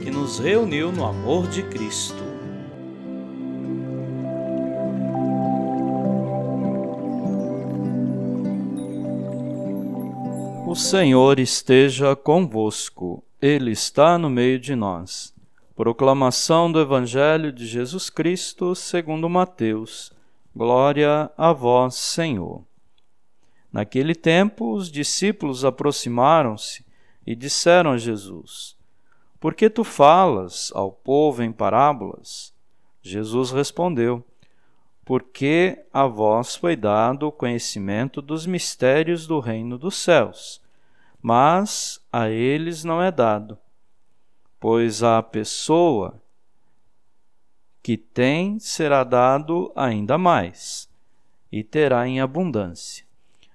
que nos reuniu no amor de Cristo. O Senhor esteja convosco, Ele está no meio de nós. Proclamação do Evangelho de Jesus Cristo segundo Mateus. Glória a vós, Senhor. Naquele tempo, os discípulos aproximaram-se e disseram a Jesus: por que tu falas ao povo em parábolas? Jesus respondeu: Porque a vós foi dado o conhecimento dos mistérios do reino dos céus, mas a eles não é dado. Pois a pessoa que tem será dado ainda mais, e terá em abundância.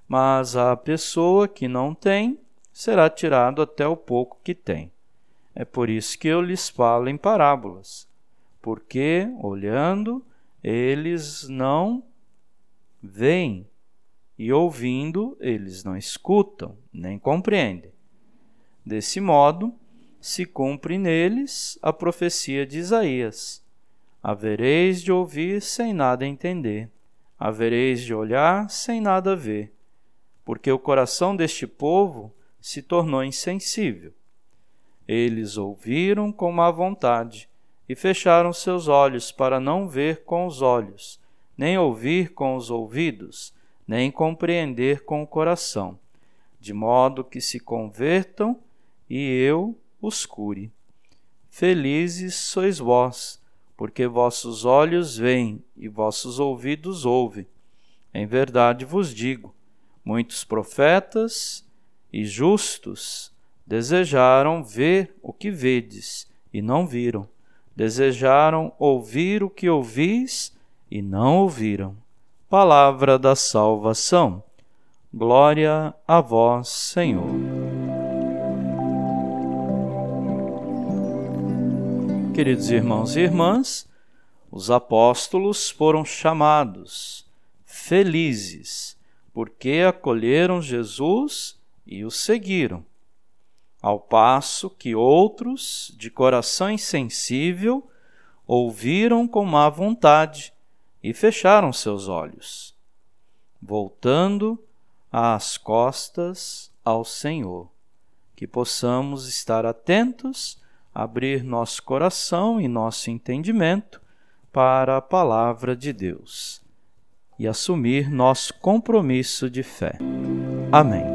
Mas a pessoa que não tem será tirado até o pouco que tem. É por isso que eu lhes falo em parábolas, porque, olhando, eles não veem, e ouvindo, eles não escutam, nem compreendem. Desse modo, se cumpre neles a profecia de Isaías: Havereis de ouvir sem nada entender, havereis de olhar sem nada ver, porque o coração deste povo se tornou insensível eles ouviram com má vontade e fecharam seus olhos para não ver com os olhos, nem ouvir com os ouvidos, nem compreender com o coração, de modo que se convertam e eu os cure. Felizes sois vós, porque vossos olhos veem e vossos ouvidos ouvem. Em verdade vos digo: muitos profetas e justos Desejaram ver o que vedes e não viram. Desejaram ouvir o que ouvis e não ouviram. Palavra da salvação. Glória a vós, Senhor. Queridos irmãos e irmãs, os apóstolos foram chamados felizes, porque acolheram Jesus e o seguiram ao passo que outros, de coração insensível, ouviram com má vontade e fecharam seus olhos, voltando as costas ao Senhor. Que possamos estar atentos, abrir nosso coração e nosso entendimento para a palavra de Deus e assumir nosso compromisso de fé. Amém.